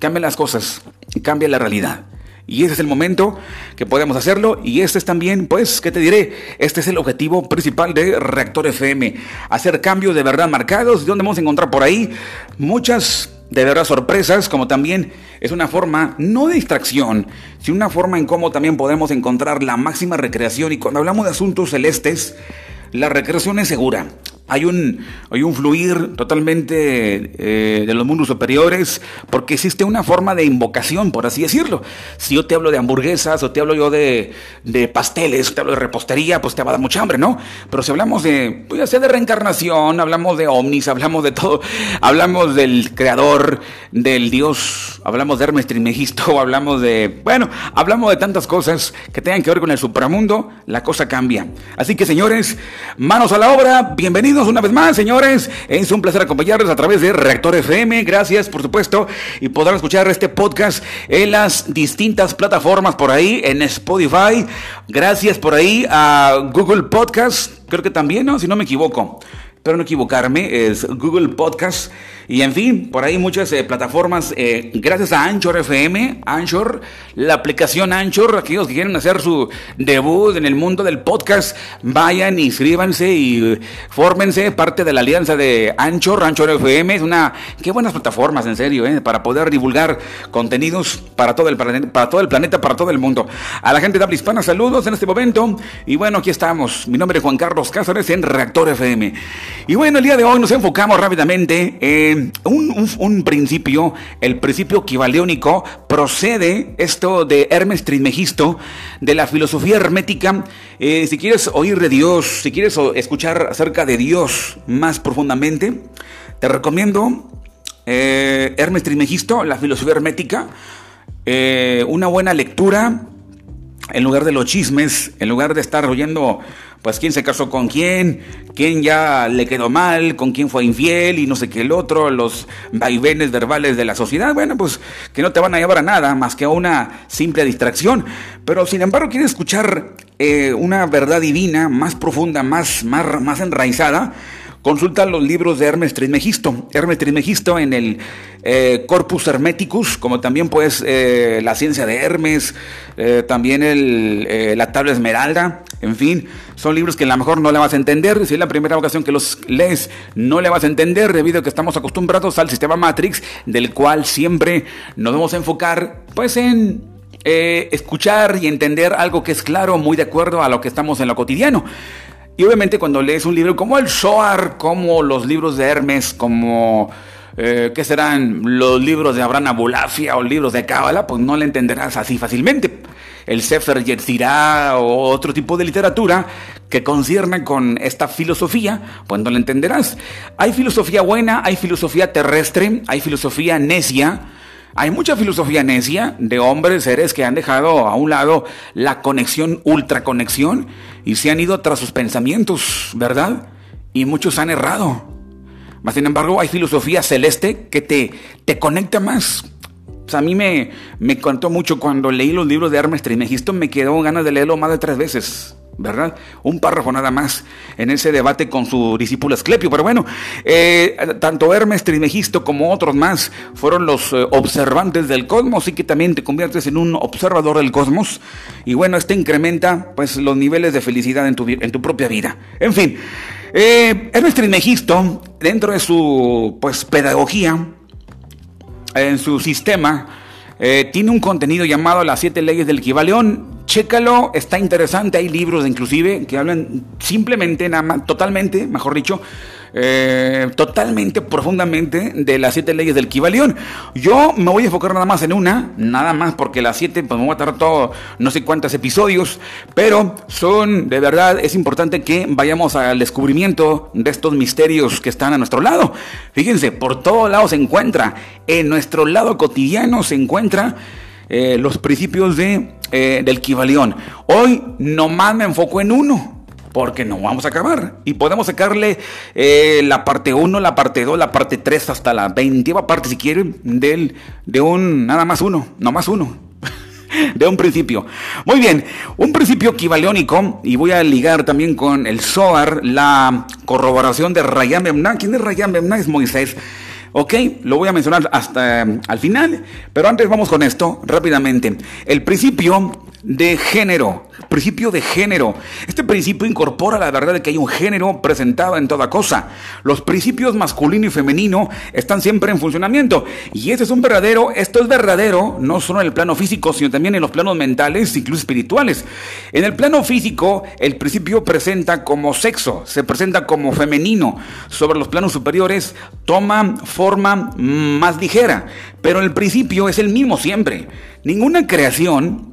Cambian las cosas, cambia la realidad. Y ese es el momento que podemos hacerlo y este es también, pues, ¿qué te diré? Este es el objetivo principal de Reactor FM, hacer cambios de verdad marcados, donde vamos a encontrar por ahí muchas de verdad sorpresas, como también es una forma, no de distracción, sino una forma en cómo también podemos encontrar la máxima recreación y cuando hablamos de asuntos celestes, la recreación es segura. Hay un, hay un fluir totalmente eh, de los mundos superiores porque existe una forma de invocación, por así decirlo. Si yo te hablo de hamburguesas o te hablo yo de, de pasteles, te hablo de repostería, pues te va a dar mucha hambre, ¿no? Pero si hablamos de, pues ya sea de reencarnación, hablamos de ovnis, hablamos de todo, hablamos del creador, del Dios, hablamos de Hermes Trismegisto, hablamos de, bueno, hablamos de tantas cosas que tengan que ver con el supramundo, la cosa cambia. Así que señores, manos a la obra, bienvenidos una vez más, señores. Es un placer acompañarles a través de Reactor FM. Gracias, por supuesto. Y podrán escuchar este podcast en las distintas plataformas por ahí, en Spotify. Gracias por ahí a Google Podcast. Creo que también, ¿no? Si no me equivoco. Espero no equivocarme. Es Google Podcast. Y en fin, por ahí muchas eh, plataformas, eh, gracias a Anchor FM, Anchor, la aplicación Anchor, aquellos que quieren hacer su debut en el mundo del podcast, vayan, inscríbanse y fórmense parte de la alianza de Anchor, Anchor FM, es una, qué buenas plataformas, en serio, eh, para poder divulgar contenidos para todo, el para todo el planeta, para todo el mundo. A la gente de habla hispana, saludos en este momento. Y bueno, aquí estamos. Mi nombre es Juan Carlos Cáceres en Reactor FM. Y bueno, el día de hoy nos enfocamos rápidamente en un, principio, el principio equivaleónico, procede esto de Hermes Trismegisto, de la filosofía hermética. Eh, si quieres oír de Dios, si quieres escuchar acerca de Dios más profundamente, te recomiendo eh, Hermes Trismegisto, la filosofía hermética, eh, una buena lectura en lugar de los chismes, en lugar de estar oyendo pues quién se casó con quién, quién ya le quedó mal, con quién fue infiel y no sé qué el otro, los vaivenes verbales de la sociedad, bueno, pues que no te van a llevar a nada más que a una simple distracción. Pero sin embargo, quieres escuchar eh, una verdad divina más profunda, más, más, más enraizada, Consulta los libros de Hermes Trismegisto. Hermes Trismegisto en el eh, Corpus Hermeticus, como también pues eh, la ciencia de Hermes, eh, también el, la tabla esmeralda, en fin, son libros que a lo mejor no le vas a entender. Si es la primera ocasión que los lees, no le vas a entender debido a que estamos acostumbrados al sistema Matrix, del cual siempre nos vamos a enfocar pues en escuchar y entender algo que es claro, muy de acuerdo a lo que estamos en lo cotidiano. Y obviamente cuando lees un libro como el Zohar, como los libros de Hermes, como... Eh, ¿Qué serán los libros de Abraham Abulafia o libros de Cábala? Pues no le entenderás así fácilmente. El Sefer Yetzirah o otro tipo de literatura que concierne con esta filosofía, pues no le entenderás. Hay filosofía buena, hay filosofía terrestre, hay filosofía necia, hay mucha filosofía necia de hombres, seres que han dejado a un lado la conexión, ultraconexión, y se han ido tras sus pensamientos, ¿verdad? Y muchos han errado. Mas, sin embargo, hay filosofía celeste que te, te conecta más. a mí me, me contó mucho cuando leí los libros de Hermes Trismegisto, me quedó ganas de leerlo más de tres veces. ¿Verdad? Un párrafo nada más en ese debate con su discípulo Asclepio. Pero bueno, eh, tanto Hermes Trismegisto como otros más fueron los eh, observantes del cosmos y que también te conviertes en un observador del cosmos. Y bueno, este incrementa pues los niveles de felicidad en tu, en tu propia vida. En fin, eh, Hermes Trismegisto, dentro de su pues pedagogía, en su sistema, tiene un contenido llamado Las siete leyes del Equivaleón Chécalo, está interesante, hay libros inclusive que hablan simplemente, nada más, totalmente, mejor dicho, eh, totalmente, profundamente de las siete leyes del Kibalión. Yo me voy a enfocar nada más en una, nada más porque las siete, pues me voy a tardar todo, no sé cuántos episodios, pero son, de verdad, es importante que vayamos al descubrimiento de estos misterios que están a nuestro lado. Fíjense, por todos lados se encuentra, en nuestro lado cotidiano se encuentra eh, los principios de, eh, del Kibalión. Hoy nomás me enfoco en uno, porque no vamos a acabar. Y podemos sacarle eh, la parte 1, la parte 2, la parte 3, hasta la 20 parte, si quieren, del, de un, nada más uno, nomás uno. de un principio. Muy bien, un principio equivaleónico, y voy a ligar también con el Zohar, la corroboración de Rayam Memna. ¿Quién es Rayam Memna? Es Moisés. Ok, lo voy a mencionar hasta eh, al final, pero antes vamos con esto rápidamente. El principio de género, principio de género. Este principio incorpora la verdad de que hay un género presentado en toda cosa. Los principios masculino y femenino están siempre en funcionamiento. Y este es un verdadero, esto es verdadero, no solo en el plano físico, sino también en los planos mentales, incluso espirituales. En el plano físico, el principio presenta como sexo, se presenta como femenino. Sobre los planos superiores, toma forma más ligera. Pero el principio es el mismo siempre. Ninguna creación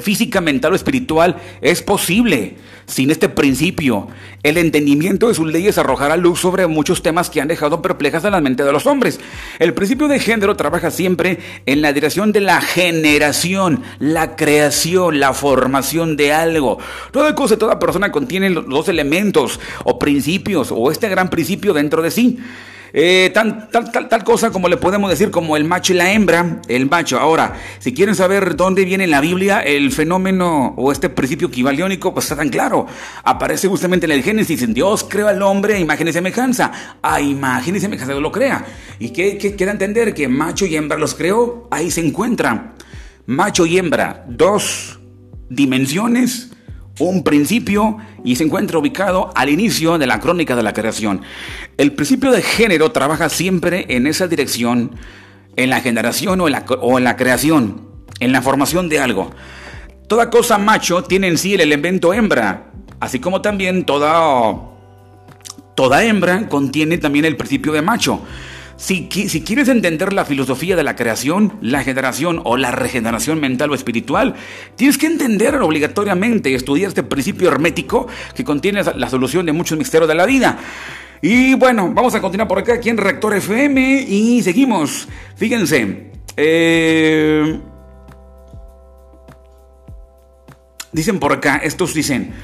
física, mental o espiritual es posible sin este principio. El entendimiento de sus leyes arrojará luz sobre muchos temas que han dejado perplejas a la mente de los hombres. El principio de género trabaja siempre en la dirección de la generación, la creación, la formación de algo. Toda cosa, toda persona contiene los dos elementos o principios o este gran principio dentro de sí. Eh, tal, cosa como le podemos decir como el macho y la hembra, el macho. Ahora, si quieren saber dónde viene en la Biblia el fenómeno o este principio equivaliónico, pues está tan claro. Aparece justamente en el Génesis, en Dios creó al hombre a imagen y semejanza. A imagen y semejanza lo crea. ¿Y qué, qué queda entender? Que macho y hembra los creó, ahí se encuentran. Macho y hembra, dos dimensiones un principio y se encuentra ubicado al inicio de la crónica de la creación. El principio de género trabaja siempre en esa dirección, en la generación o en la, creación, en la formación de algo. Toda cosa macho tiene en sí el elemento hembra, así como también toda, toda hembra contiene también el principio de macho. Si, quieres entender la filosofía de la creación, la generación o la regeneración mental o espiritual, tienes que entender obligatoriamente y estudiar este principio hermético que contiene la solución de muchos misterios de la vida. Y bueno, vamos a continuar por acá aquí en Rector FM y seguimos. Fíjense. Eh, dicen por acá, estos dicen.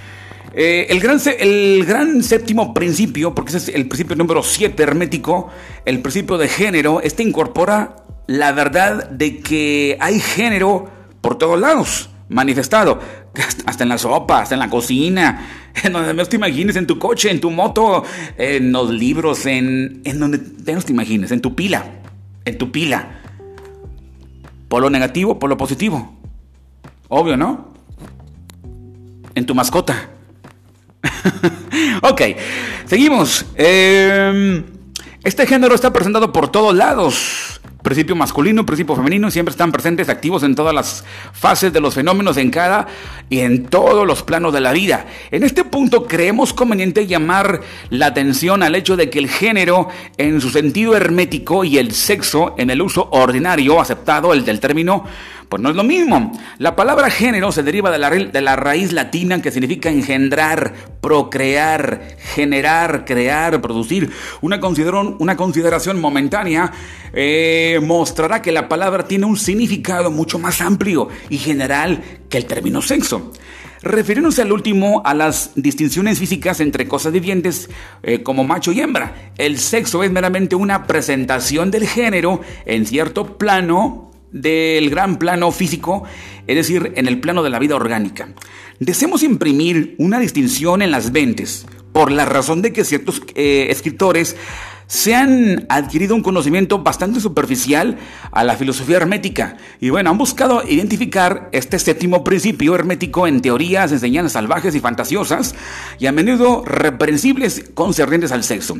Eh, el, gran, el gran séptimo principio, porque ese es el principio número 7 hermético, el principio de género, este incorpora la verdad de que hay género por todos lados, manifestado, hasta en la sopa, hasta en la cocina, en donde menos te imagines, en tu coche, en tu moto, en los libros, en, en donde menos te imagines, en tu pila, en tu pila. Por lo negativo, por lo positivo. Obvio, ¿no? En tu mascota. ok, seguimos. Em, este género está presentado por todos lados. Principio masculino, principio femenino, siempre están presentes, activos en todas las fases de los fenómenos, en cada y en todos los planos de la vida. En este punto creemos conveniente llamar la atención al hecho de que el género, en su sentido hermético, y el sexo, en el uso ordinario aceptado, el del término, pues no es lo mismo. La palabra género se deriva de la, raíz latina que significa engendrar, procrear, generar, crear, producir. Una, una consideración momentánea eh, mostrará que la palabra tiene un significado mucho más amplio y general que el término sexo. Refiriéndose al último a las distinciones físicas entre cosas vivientes eh, como macho y hembra, el sexo es meramente una presentación del género en cierto plano del gran plano físico, es decir, en el plano de la vida orgánica. Deseamos imprimir una distinción en las mentes, por la razón de que ciertos eh, escritores se han adquirido un conocimiento bastante superficial a la filosofía hermética y bueno, han buscado identificar este séptimo principio hermético en teorías, enseñanzas salvajes y fantasiosas y a menudo reprensibles concernientes al sexo.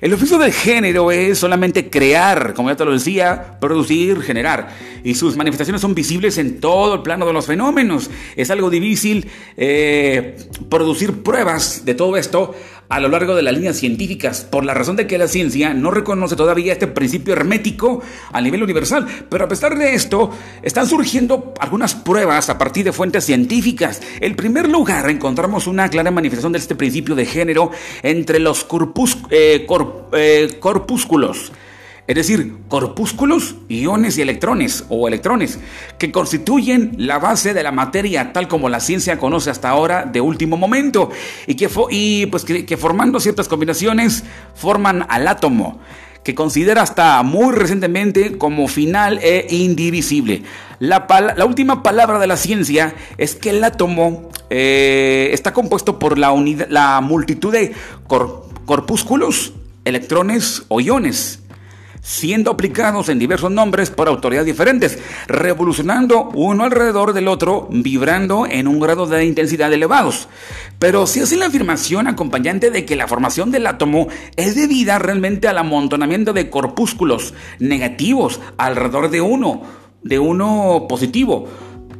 El oficio del género es solamente crear, como ya te lo decía, producir, generar y sus manifestaciones son visibles en todo el plano de los fenómenos. Es algo difícil eh, producir pruebas de todo esto a lo largo de las líneas científicas, por la razón de que la ciencia no reconoce todavía este principio hermético a nivel universal. Pero a pesar de esto, están surgiendo algunas pruebas a partir de fuentes científicas. En primer lugar, encontramos una clara manifestación de este principio de género entre los eh, eh, corpúsculos es decir, corpúsculos, iones y electrones o electrones, que constituyen la base de la materia tal como la ciencia conoce hasta ahora de último momento, y que, pues formando ciertas combinaciones forman al átomo que considera hasta muy recientemente como final e indivisible. La, la última palabra de la ciencia es que el átomo eh, está compuesto por la, la multitud de corpúsculos, electrones o iones siendo aplicados en diversos nombres por autoridades diferentes, revolucionando uno alrededor del otro, vibrando en un grado de intensidad elevados. Pero si hace la afirmación acompañante de que la formación del átomo es debida realmente al amontonamiento de corpúsculos negativos alrededor de uno, de uno positivo,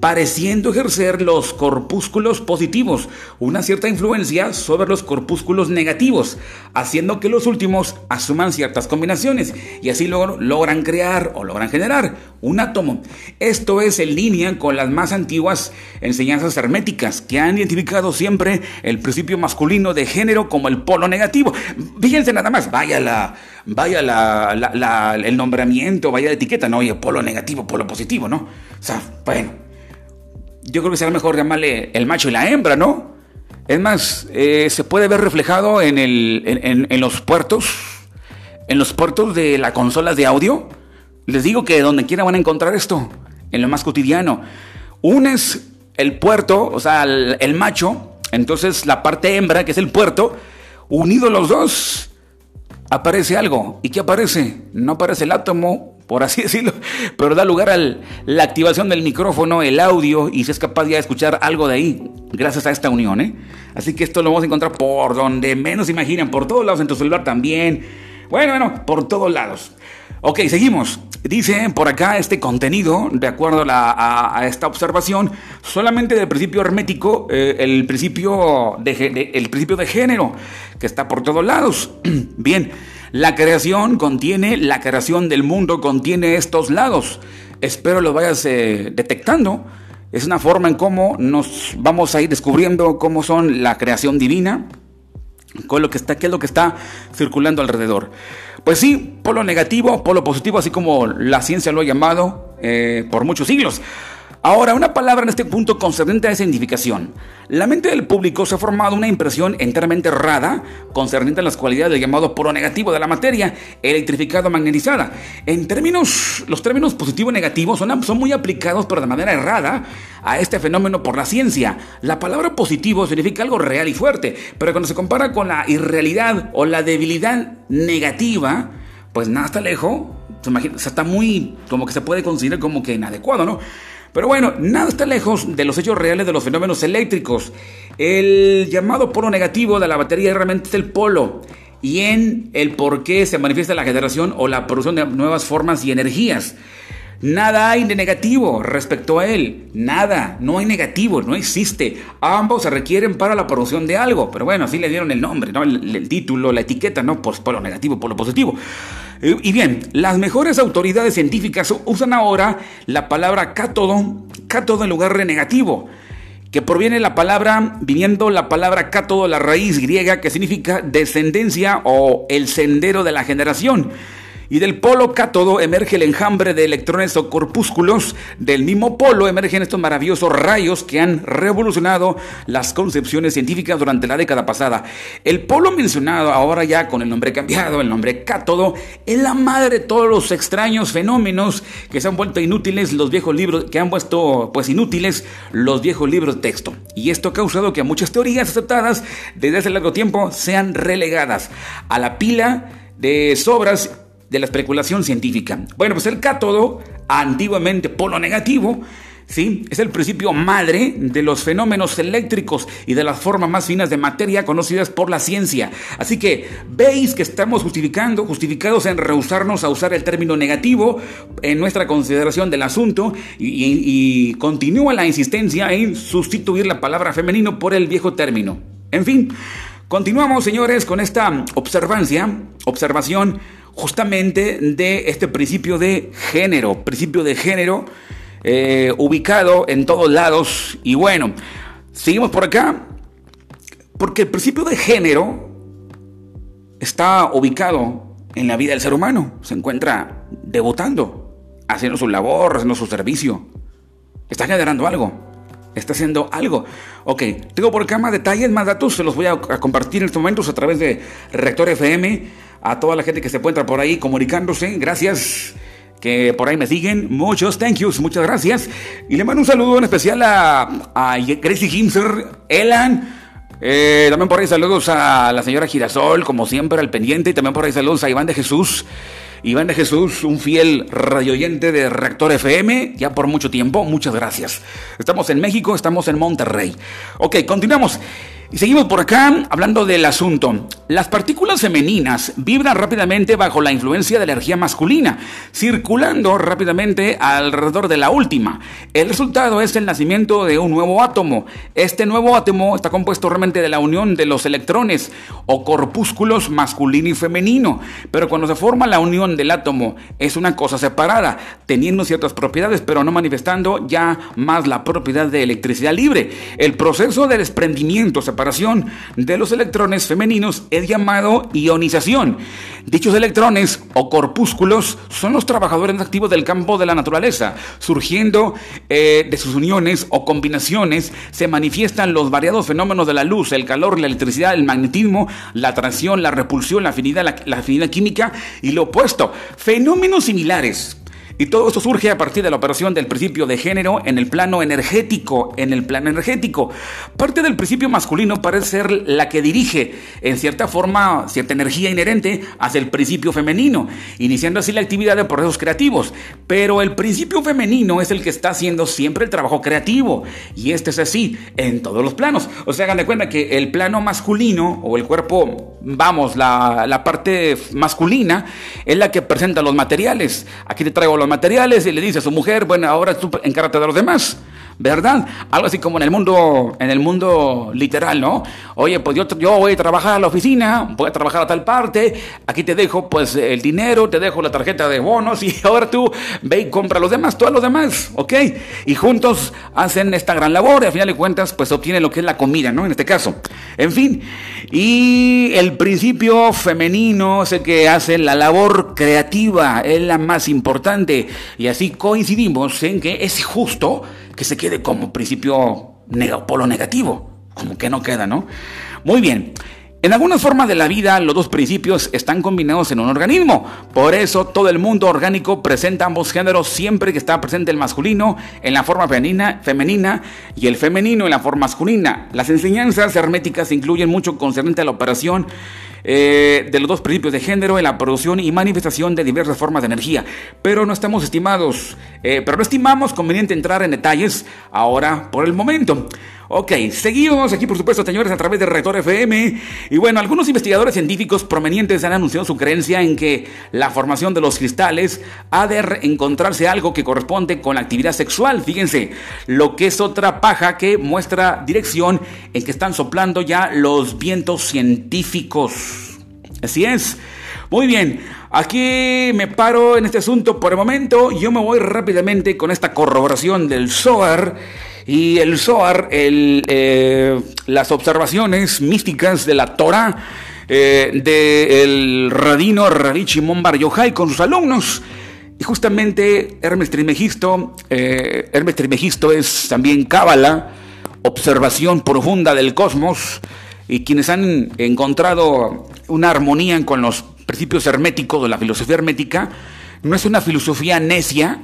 pareciendo ejercer los corpúsculos positivos una cierta influencia sobre los corpúsculos negativos, haciendo que los últimos asuman ciertas combinaciones y así luego logran crear o logran generar un átomo. Esto es en línea con las más antiguas enseñanzas herméticas que han identificado siempre el principio masculino de género como el polo negativo. Fíjense nada más, vaya la vaya la, el nombramiento, vaya la etiqueta, no, oye, polo negativo, polo positivo, ¿no? O sea, bueno, yo creo que será mejor llamarle el macho y la hembra, ¿no? Es más, eh, se puede ver reflejado en, el, en, los puertos, en los puertos de las consolas de audio. Les digo que donde quiera van a encontrar esto, en lo más cotidiano. Unes el puerto, o sea, el, el macho, entonces la parte hembra, que es el puerto, unidos los dos, aparece algo. ¿Y qué aparece? No aparece el átomo, por así decirlo, pero da lugar a la activación del micrófono, el audio, y se es capaz ya de escuchar algo de ahí, gracias a esta unión. ¿eh? Así que esto lo vamos a encontrar por donde menos imaginan, por todos lados, en tu celular también. Bueno, bueno, por todos lados. Ok, seguimos. Dice por acá este contenido, de acuerdo a, esta observación, solamente del principio hermético, eh, el, principio de, el principio de género, que está por todos lados. Bien, la creación contiene, la creación del mundo contiene estos lados. Espero lo vayas eh, detectando. Es una forma en cómo nos vamos a ir descubriendo cómo son la creación divina, con lo que está, qué es lo que está circulando alrededor. Pues sí, polo negativo, polo positivo, así como la ciencia lo ha llamado eh, por muchos siglos. Ahora, una palabra en este punto concerniente a esa identificación. La mente del público se ha formado una impresión enteramente errada concerniente a las cualidades del llamado polo negativo de la materia, electrificado magnetizada. En términos, los términos positivo y negativo son, son muy aplicados, pero de manera errada, a este fenómeno por la ciencia. La palabra positivo significa algo real y fuerte, pero cuando se compara con la irrealidad o la debilidad negativa, pues nada está lejos. Se imagina, está muy, como que se puede considerar como que inadecuado, ¿no? Pero bueno, nada está lejos de los hechos reales de los fenómenos eléctricos. El llamado polo negativo de la batería realmente es el polo y en el por qué se manifiesta la generación o la producción de nuevas formas y energías. Nada hay de negativo respecto a él. Nada, no hay negativo, no existe. Ambos se requieren para la producción de algo. Pero bueno, así le dieron el nombre, ¿no? el, título, la etiqueta, ¿no? Pues polo negativo, polo positivo. Y bien, las mejores autoridades científicas usan ahora la palabra cátodo, cátodo en lugar de negativo, que proviene la palabra, viniendo la palabra cátodo, la raíz griega que significa descendencia o el sendero de la generación y del polo cátodo emerge el enjambre de electrones o corpúsculos. Del mismo polo emergen estos maravillosos rayos que han revolucionado las concepciones científicas durante la década pasada. El polo mencionado, ahora ya con el nombre cambiado, el nombre cátodo, es la madre de todos los extraños fenómenos que se han vuelto inútiles los viejos libros, que han puesto pues inútiles los viejos libros de texto. Y esto ha causado que muchas teorías aceptadas desde hace largo tiempo sean relegadas a la pila de sobras de la especulación científica. Bueno, pues el cátodo, antiguamente polo negativo, ¿sí? Es el principio madre de los fenómenos eléctricos y de las formas más finas de materia conocidas por la ciencia. Así que veis que estamos justificando, justificados en rehusarnos a usar el término negativo en nuestra consideración del asunto y, y continúa la insistencia en sustituir la palabra femenino por el viejo término. En fin, continuamos, señores, con esta observancia, observación justamente de este principio de género, principio de género eh, ubicado en todos lados. Y bueno, seguimos por acá, porque el principio de género está ubicado en la vida del ser humano, se encuentra debutando, haciendo su labor, haciendo su servicio, está generando algo. Está haciendo algo. Ok, tengo por acá más detalles, más datos, se los voy a, compartir en estos momentos a través de Rector FM a toda la gente que se encuentra por ahí comunicándose. Gracias que por ahí me siguen. Muchos thank yous, muchas gracias. Y le mando un saludo en especial a, a Gracie Himser, Elan. Eh, también por ahí saludos a la señora Girasol, como siempre, al pendiente. Y también por ahí saludos a Iván de Jesús. Iván de Jesús, un fiel radioyente de Reactor FM, ya por mucho tiempo. Muchas gracias. Estamos en México, estamos en Monterrey. Ok, continuamos. Y seguimos por acá hablando del asunto. Las partículas femeninas vibran rápidamente bajo la influencia de la energía masculina, circulando rápidamente alrededor de la última. El resultado es el nacimiento de un nuevo átomo. Este nuevo átomo está compuesto realmente de la unión de los electrones o corpúsculos masculino y femenino. Pero cuando se forma la unión del átomo es una cosa separada, teniendo ciertas propiedades, pero no manifestando ya más la propiedad de electricidad libre. El proceso de desprendimiento de los electrones femeninos es llamado ionización. Dichos electrones o corpúsculos son los trabajadores activos del campo de la naturaleza. Surgiendo eh, de sus uniones o combinaciones se manifiestan los variados fenómenos de la luz, el calor, la electricidad, el magnetismo, la atracción, la repulsión, la afinidad, la afinidad química y lo opuesto. Fenómenos similares y todo esto surge a partir de la operación del principio de género en el plano energético, en el plano energético. Parte del principio masculino parece ser la que dirige, en cierta forma, cierta energía inherente hacia el principio femenino, iniciando así la actividad de procesos creativos. Pero el principio femenino es el que está haciendo siempre el trabajo creativo. Y este es así en todos los planos. O sea, hagan de cuenta que el plano masculino o el cuerpo, vamos, la, la parte masculina es la que presenta los materiales. Aquí te traigo los materiales y le dice a su mujer, bueno, ahora tú encárgate de los demás. ¿Verdad? Algo así como en el mundo, en el mundo literal, ¿no? Oye, pues yo, yo voy a trabajar a la oficina, voy a trabajar a tal parte, aquí te dejo pues el dinero, te dejo la tarjeta de bonos y ahora tú ve y compra los demás, todos los demás, ¿ok? Y juntos hacen esta gran labor y al final de cuentas pues obtienen lo que es la comida, ¿no? En este caso. En fin, y el principio femenino es el que hace la labor creativa, es la más importante y así coincidimos en que es justo que se quede como principio polo negativo, como que no queda, ¿no? Muy bien. En algunas formas de la vida, los dos principios están combinados en un organismo. Por eso, todo el mundo orgánico presenta ambos géneros siempre que está presente el masculino en la forma femenina, femenina y el femenino en la forma masculina. Las enseñanzas herméticas incluyen mucho concerniente a la operación eh, de los dos principios de género en la producción y manifestación de diversas formas de energía. Pero no estamos estimados, eh, pero no estimamos conveniente entrar en detalles ahora por el momento. Ok, seguimos aquí por supuesto señores a través de Rector FM y bueno, algunos investigadores científicos provenientes han anunciado su creencia en que la formación de los cristales ha de encontrarse algo que corresponde con la actividad sexual, fíjense, lo que es otra paja que muestra dirección en que están soplando ya los vientos científicos. Así es. Muy bien, aquí me paro en este asunto por el momento, yo me voy rápidamente con esta corroboración del SOAR y el Zohar, el, eh, las observaciones místicas de la Torah eh, del radino Rabbi Shimon Bar Yochai con sus alumnos. Y justamente Hermes Trimegisto, eh, Hermes Trimegisto es también Cábala, observación profunda del cosmos, y quienes han encontrado una armonía con los principios herméticos de la filosofía hermética, no es una filosofía necia,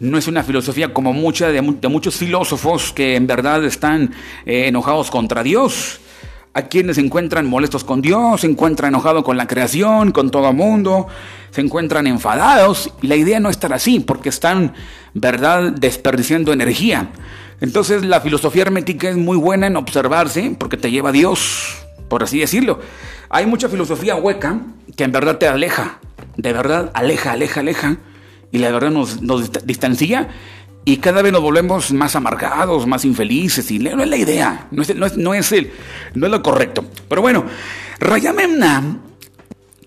no es una filosofía como mucha de, muchos filósofos que en verdad están eh, enojados contra Dios. A quienes se encuentran molestos con Dios, se encuentran enojados con la creación, con todo el mundo, se encuentran enfadados. La idea no es estar así, porque están, ¿verdad?, desperdiciando energía. Entonces la filosofía hermética es muy buena en observarse, porque te lleva a Dios, por así decirlo. Hay mucha filosofía hueca que en verdad te aleja, de verdad aleja, aleja, aleja y la verdad nos, distancia y cada vez nos volvemos más amargados, más infelices y no es la idea, no es, no es, no es, el, no es lo correcto. Pero bueno, Rayamemna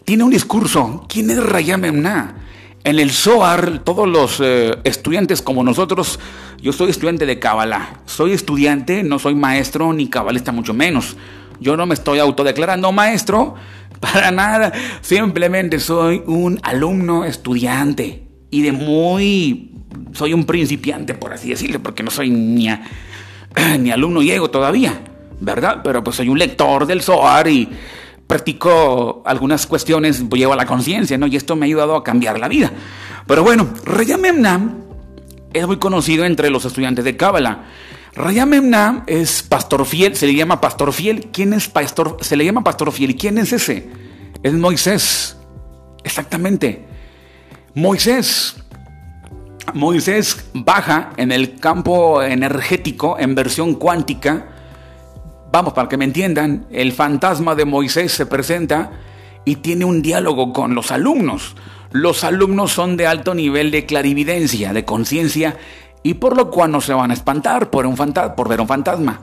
tiene un discurso. ¿Quién es Rayamemna? En el SOAR, todos los eh, estudiantes como nosotros, yo soy estudiante de Kabbalah. Soy estudiante, no soy maestro ni cabalista, mucho menos. Yo no me estoy autodeclarando maestro, para nada. Simplemente soy un alumno estudiante y de muy... Soy un principiante, por así decirlo, porque no soy ni, ni alumno llego todavía, ¿verdad? Pero pues soy un lector del SOAR y practico algunas cuestiones, llevo a la conciencia, ¿no? Y esto me ha ayudado a cambiar la vida. Pero bueno, Rayamemna es muy conocido entre los estudiantes de Cábala. Rayamemna es pastor fiel, se le llama pastor fiel. ¿Quién es pastor? Se le llama pastor fiel. ¿Y quién es ese? Es Moisés. Exactamente. Moisés. Moisés baja en el campo energético en versión cuántica, vamos, para que me entiendan, el fantasma de Moisés se presenta y tiene un diálogo con los alumnos. Los alumnos son de alto nivel de clarividencia, de conciencia, y por lo cual no se van a espantar por, un por ver un fantasma.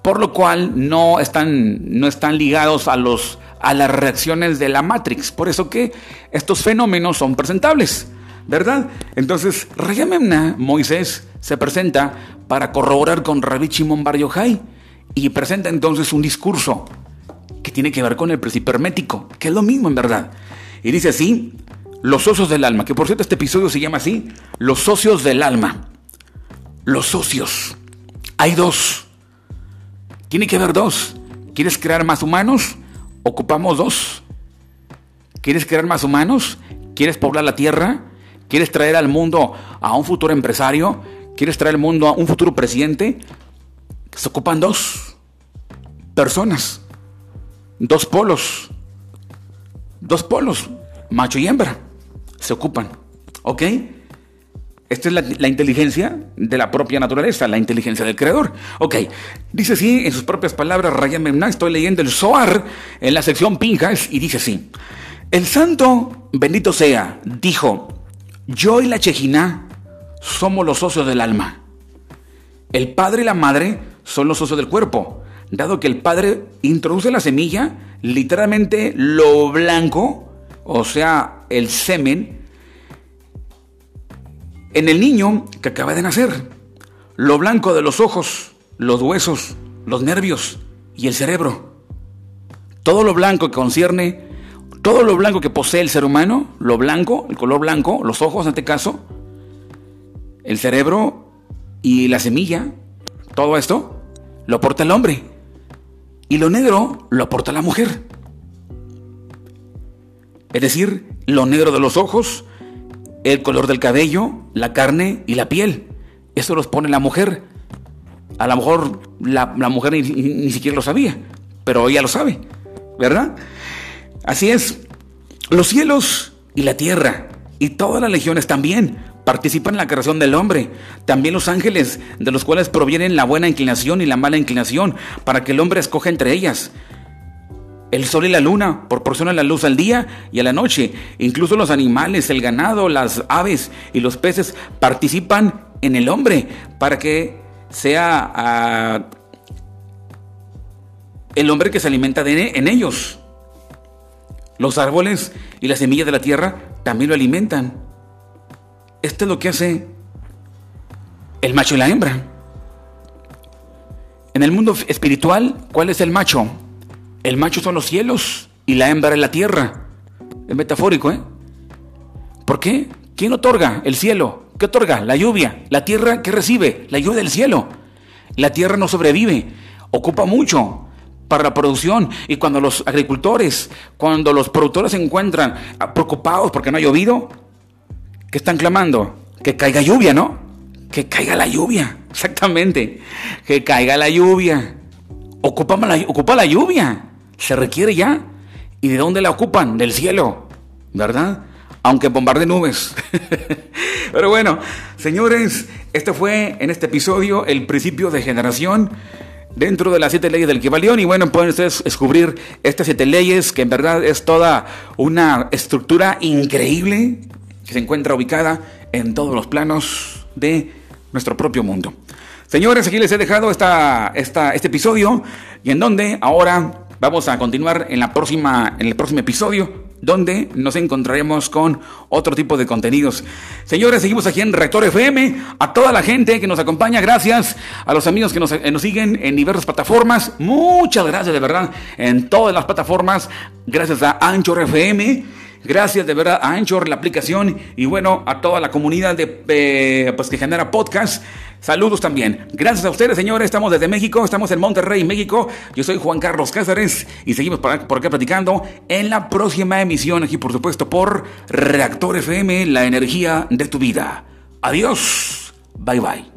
Por lo cual no están, no están ligados a, los, a las reacciones de la Matrix. Por eso que estos fenómenos son presentables. ¿verdad? Entonces, Rayamemna, Moisés, se presenta para corroborar con Rabbi Shimon Bar Yochai y presenta entonces un discurso que tiene que ver con el principio hermético, que es lo mismo en verdad. Y dice así, los socios del alma, que por cierto este episodio se llama así, los socios del alma. Los socios. Hay dos. Tiene que haber dos. ¿Quieres crear más humanos? Ocupamos dos. ¿Quieres crear más humanos? ¿Quieres poblar la tierra? ¿Quieres traer al mundo a un futuro empresario? ¿Quieres traer al mundo a un futuro presidente? Se ocupan dos personas, dos polos, dos polos, macho y hembra, se ocupan. ¿Ok? Esta es la, inteligencia de la propia naturaleza, la inteligencia del creador. Ok, dice así en sus propias palabras Ryan Memná, estoy leyendo el Zohar en la sección Pinjas y dice así. El santo, bendito sea, dijo, yo y la Chejina somos los socios del alma. El padre y la madre son los socios del cuerpo, dado que el padre introduce la semilla, literalmente lo blanco, o sea, el semen, en el niño que acaba de nacer. Lo blanco de los ojos, los huesos, los nervios y el cerebro. Todo lo blanco que concierne todo lo blanco que posee el ser humano, lo blanco, el color blanco, los ojos en este caso, el cerebro y la semilla, todo esto lo aporta el hombre. Y lo negro lo aporta la mujer. Es decir, lo negro de los ojos, el color del cabello, la carne y la piel. Eso los pone la mujer. A lo mejor la, mujer ni, ni siquiera lo sabía, pero ella lo sabe, ¿verdad? Así es, los cielos y la tierra y todas las legiones también participan en la creación del hombre. También los ángeles, de los cuales provienen la buena inclinación y la mala inclinación, para que el hombre escoja entre ellas. El sol y la luna proporcionan la luz al día y a la noche. Incluso los animales, el ganado, las aves y los peces participan en el hombre para que sea ah, el hombre que se alimenta de, en ellos. Los árboles y las semillas de la tierra también lo alimentan. Esto es lo que hace el macho y la hembra. En el mundo espiritual, ¿cuál es el macho? El macho son los cielos y la hembra es la tierra. Es metafórico, ¿eh? ¿Por qué? ¿Quién otorga el cielo? ¿Qué otorga? La lluvia. ¿La tierra qué recibe? La lluvia del cielo. La tierra no sobrevive, ocupa mucho para la producción. Y cuando los agricultores, cuando los productores se encuentran preocupados porque no ha llovido, ¿qué están clamando? Que caiga lluvia, ¿no? Que caiga la lluvia, exactamente. Que caiga la lluvia. Ocupa la, lluvia. Se requiere ya. ¿Y de dónde la ocupan? Del cielo, ¿verdad? Aunque bombarde nubes. Pero bueno, señores, este fue en este episodio el principio de generación dentro de las siete leyes del Kibalión. Y bueno, pueden ustedes descubrir estas siete leyes, que en verdad es toda una estructura increíble que se encuentra ubicada en todos los planos de nuestro propio mundo. Señores, aquí les he dejado esta, esta, este episodio y en donde ahora vamos a continuar en, la próxima, en el próximo episodio donde nos encontraremos con otro tipo de contenidos. Señores, seguimos aquí en Rector FM. A toda la gente que nos acompaña, gracias. A los amigos que nos, eh, nos siguen en diversas plataformas, muchas gracias de verdad en todas las plataformas. Gracias a Anchor FM. Gracias de verdad a Anchor, la aplicación, y bueno, a toda la comunidad de, pues, que genera podcast. Saludos también. Gracias a ustedes, señores. Estamos desde México, estamos en Monterrey, México. Yo soy Juan Carlos Cáceres y seguimos por, acá platicando en la próxima emisión, aquí por supuesto por Reactor FM, la energía de tu vida. Adiós. Bye bye.